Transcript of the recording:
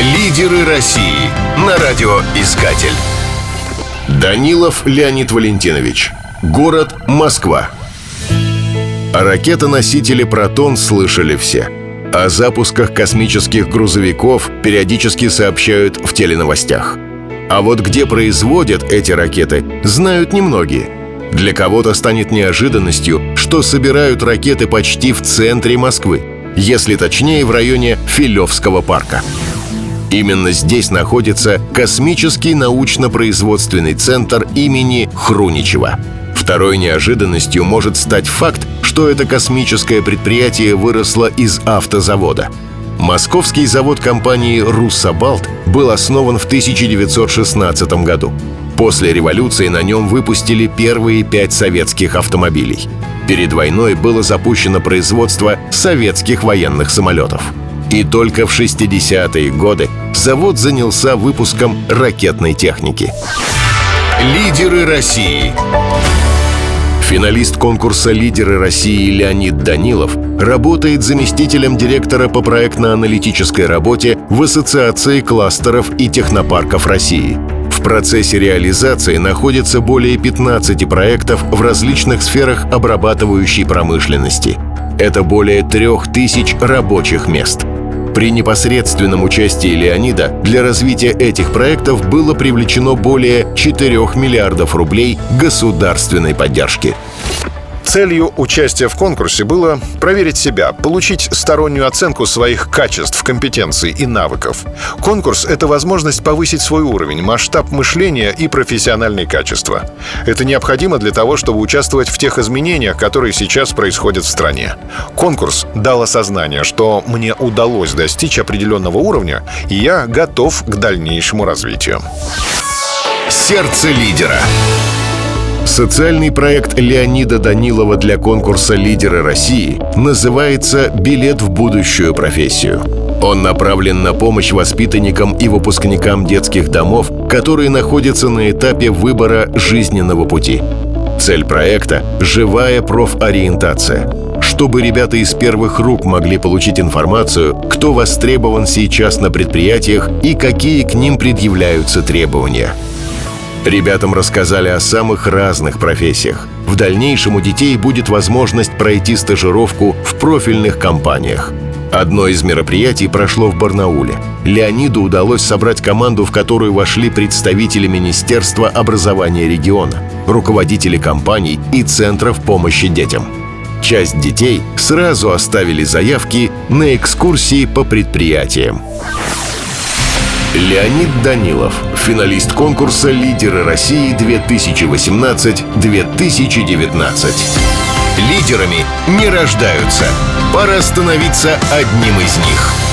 Лидеры России на радиоискатель. Данилов Леонид Валентинович. Город Москва. О ракетоносителе «Протон» слышали все. О запусках космических грузовиков периодически сообщают в теленовостях. А вот где производят эти ракеты, знают немногие. Для кого-то станет неожиданностью, что собирают ракеты почти в центре Москвы, если точнее в районе Филевского парка. Именно здесь находится космический научно-производственный центр имени Хруничева. Второй неожиданностью может стать факт, что это космическое предприятие выросло из автозавода. Московский завод компании «Руссобалт» был основан в 1916 году. После революции на нем выпустили первые пять советских автомобилей. Перед войной было запущено производство советских военных самолетов. И только в 60-е годы завод занялся выпуском ракетной техники. Лидеры России Финалист конкурса «Лидеры России» Леонид Данилов работает заместителем директора по проектно-аналитической работе в Ассоциации кластеров и технопарков России. В процессе реализации находится более 15 проектов в различных сферах обрабатывающей промышленности. Это более трех тысяч рабочих мест – при непосредственном участии Леонида для развития этих проектов было привлечено более 4 миллиардов рублей государственной поддержки. Целью участия в конкурсе было проверить себя, получить стороннюю оценку своих качеств, компетенций и навыков. Конкурс — это возможность повысить свой уровень, масштаб мышления и профессиональные качества. Это необходимо для того, чтобы участвовать в тех изменениях, которые сейчас происходят в стране. Конкурс дал осознание, что мне удалось достичь определенного уровня, и я готов к дальнейшему развитию. Сердце лидера. Социальный проект Леонида Данилова для конкурса «Лидеры России» называется «Билет в будущую профессию». Он направлен на помощь воспитанникам и выпускникам детских домов, которые находятся на этапе выбора жизненного пути. Цель проекта – живая профориентация чтобы ребята из первых рук могли получить информацию, кто востребован сейчас на предприятиях и какие к ним предъявляются требования. Ребятам рассказали о самых разных профессиях. В дальнейшем у детей будет возможность пройти стажировку в профильных компаниях. Одно из мероприятий прошло в Барнауле. Леониду удалось собрать команду, в которую вошли представители Министерства образования региона, руководители компаний и центров помощи детям. Часть детей сразу оставили заявки на экскурсии по предприятиям. Леонид Данилов, финалист конкурса «Лидеры России 2018-2019». Лидерами не рождаются. Пора становиться одним из них.